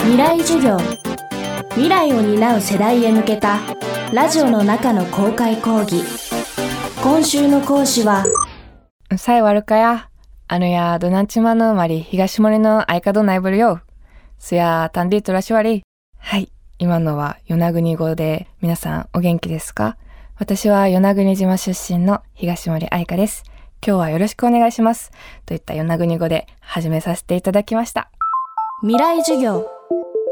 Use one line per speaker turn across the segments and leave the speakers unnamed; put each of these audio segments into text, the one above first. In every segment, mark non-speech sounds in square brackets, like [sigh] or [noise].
未来授業未来を担う世代へ向けたラジオの中の公開講義今週の講師は
さえ悪かや。あのや、どなんちまのまり、東森の相方ないぶるよ。すや、たんでとらしわり。はい。今のは与那国語で、皆さんお元気ですか？私は与那国島出身の東森愛香です。今日はよろしくお願いします。といった与那国語で始めさせていただきました。
未来授業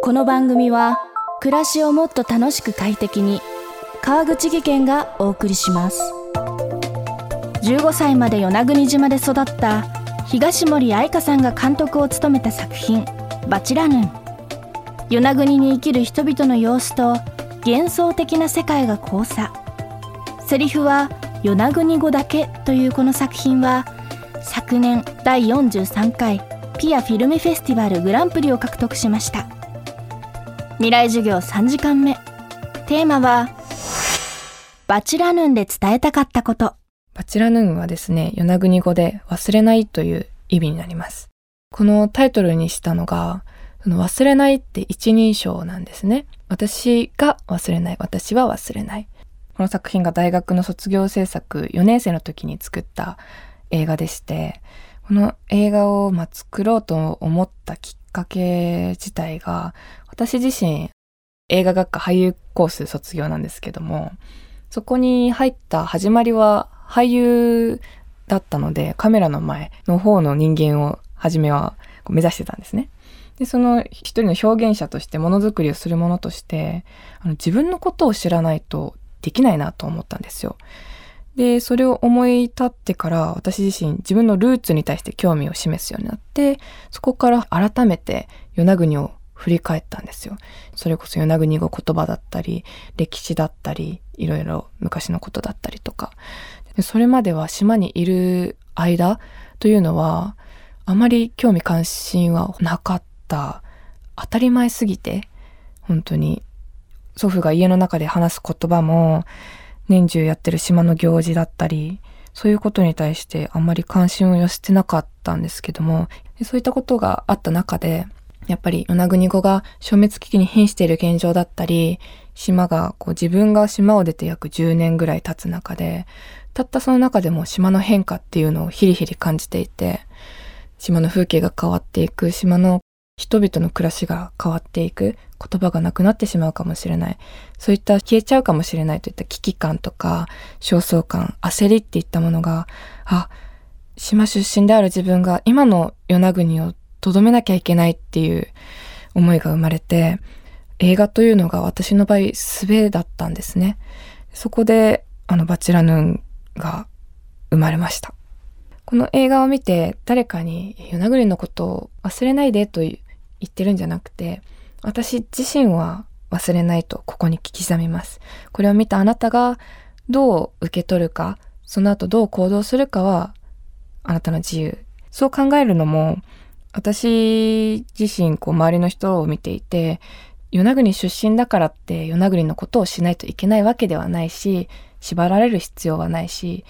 この番組は暮らしをもっと楽しく快適に川口義賢がお送りします。15歳まで与那国島で育った東森愛香さんが監督を務めた作品「バチラヌン」与那国に生きる人々の様子と幻想的な世界が交差。セリフは与那国語だけというこの作品は昨年第43回ピアフィルムフェスティバルグランプリを獲得しました。未来授業3時間目テーマはバチラヌンで伝えたかったこと
バチラヌンはですね、与那国語で忘れないという意味になります。このタイトルにしたのが、その忘れないって一人称なんですね。私が忘れない、私は忘れない。この作品が大学の卒業制作4年生の時に作った映画でして、この映画をまあ作ろうと思ったきっかけ自体が、私自身映画学科俳優コース卒業なんですけども、そこに入った始まりは俳優だったので、カメラの前の方の人間を初めは目指してたんですね。で、その一人の表現者としてものづくりをするものとして、あの自分のことを知らないとできないなと思ったんですよ。で、それを思い立ってから私自身自分のルーツに対して興味を示すようになって、そこから改めて与那国を振り返ったんですよ。それこそ与那国語言葉だったり、歴史だったり、いろいろ昔のことだったりとか。それまでは島にいる間というのは、あまり興味関心はなかった。当たり前すぎて、本当に。祖父が家の中で話す言葉も、年中やってる島の行事だったり、そういうことに対してあんまり関心を寄せてなかったんですけども、そういったことがあった中で、やっぱり与那国語が消滅危機に瀕している現状だったり、島がこう自分が島を出て約10年ぐらい経つ中で、たったその中でも島の変化っていうのをヒリヒリ感じていて、島の風景が変わっていく、島の人々の暮らしが変わっていく、言葉がなくなってしまうかもしれない、そういった消えちゃうかもしれないといった危機感とか、焦燥感、焦りっていったものが、あ、島出身である自分が今の与那国をとどめなきゃいけないっていう思いが生まれて、映画というのが私の場合、すべだったんですね。そこで、あの、バチラヌーンが生まれました。この映画を見て、誰かに、与那国のことを忘れないでと言ってるんじゃなくて、私自身は忘れないとここに刻みます。これを見たあなたがどう受け取るか、その後どう行動するかは、あなたの自由。そう考えるのも、私自身、こう、周りの人を見ていて、与那国出身だからって与那国のことをしないといけないわけではないし、縛られる必要はないし、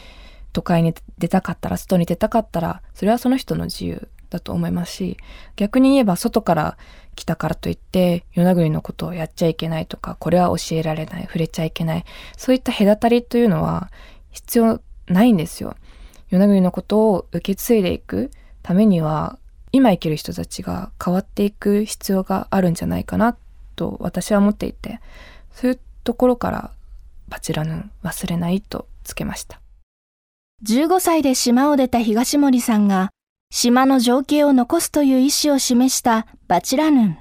都会に出たかったら、外に出たかったら、それはその人の自由だと思いますし、逆に言えば外から来たからといって、与那国のことをやっちゃいけないとか、これは教えられない、触れちゃいけない、そういった隔たりというのは必要ないんですよ。与那国のことを受け継いでいくためには、今生きる人たちが変わっていく必要があるんじゃないかなと私は思っていて、そういうところからバチラヌン忘れないとつけました。
15歳で島を出た東森さんが島の情景を残すという意思を示したバチラヌン。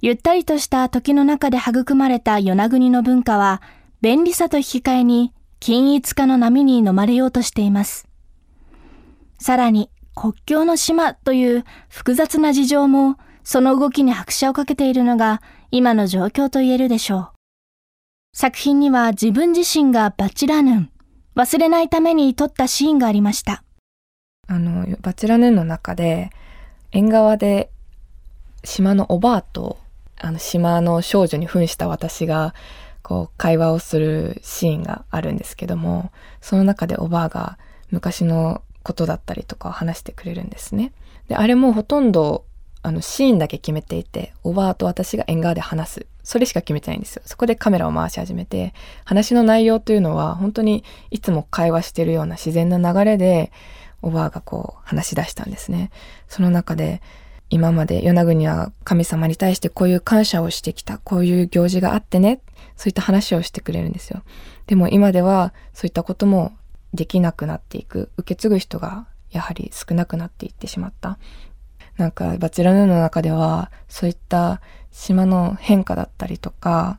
ゆったりとした時の中で育まれた与那国の文化は便利さと引き換えに均一化の波に飲まれようとしています。さらに国境の島という複雑な事情もその動きに拍車をかけているのが今の状況と言えるでしょう。作品には自分自身がバチラヌン、忘れないために撮ったシーンがありました。
あの、バチラヌーンの中で、縁側で島のおばあと、あの、島の少女に扮した私が、こう、会話をするシーンがあるんですけども、その中でおばあが昔のことだったりとかを話してくれるんですね。で、あれもほとんど、あのシーンだけ決めていておばあと私が縁側で話すそれしか決めてないんですよそこでカメラを回し始めて話の内容というのは本当にいつも会話してるような自然な流れでおばあがこう話し出したんですね。その中で今まで与那国は神様に対してこういう感謝をしてきたこういう行事があってねそういった話をしてくれるんですよ。でも今ではそういったこともできなくなっていく。受け継ぐ人がやはり少なくなっていってしまった。なんかバチェラヌーの中ではそういった島の変化だったりとか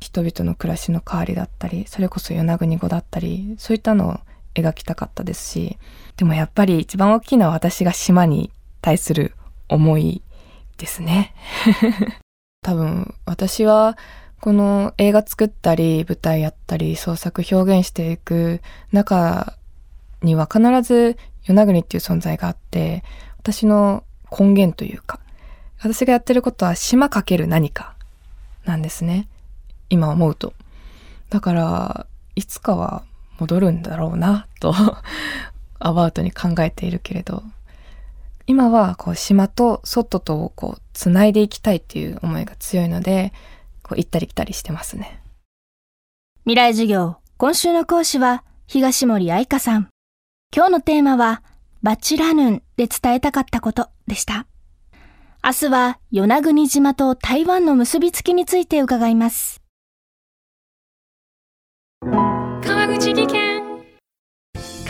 人々の暮らしの変わりだったりそれこそ与那国語だったりそういったのを描きたかったですしでもやっぱり一番大きいのは私が島に対する思いですね。[laughs] 多分私はこの映画作ったり舞台やったり創作表現していく中には必ず与那国っていう存在があって私の根源というか私がやってることは島かける何かなんですね。今思うと。だからいつかは戻るんだろうなと [laughs] アバウトに考えているけれど今はこう島と外とこうつないでいきたいっていう思いが強いのでこう行ったり来たりしてますね
未来授業今週の講師は東森愛香さん今日のテーマはバチラヌンで伝えたかったことでした。明日は与那国島と台湾の結びつきについて伺います。
川口技研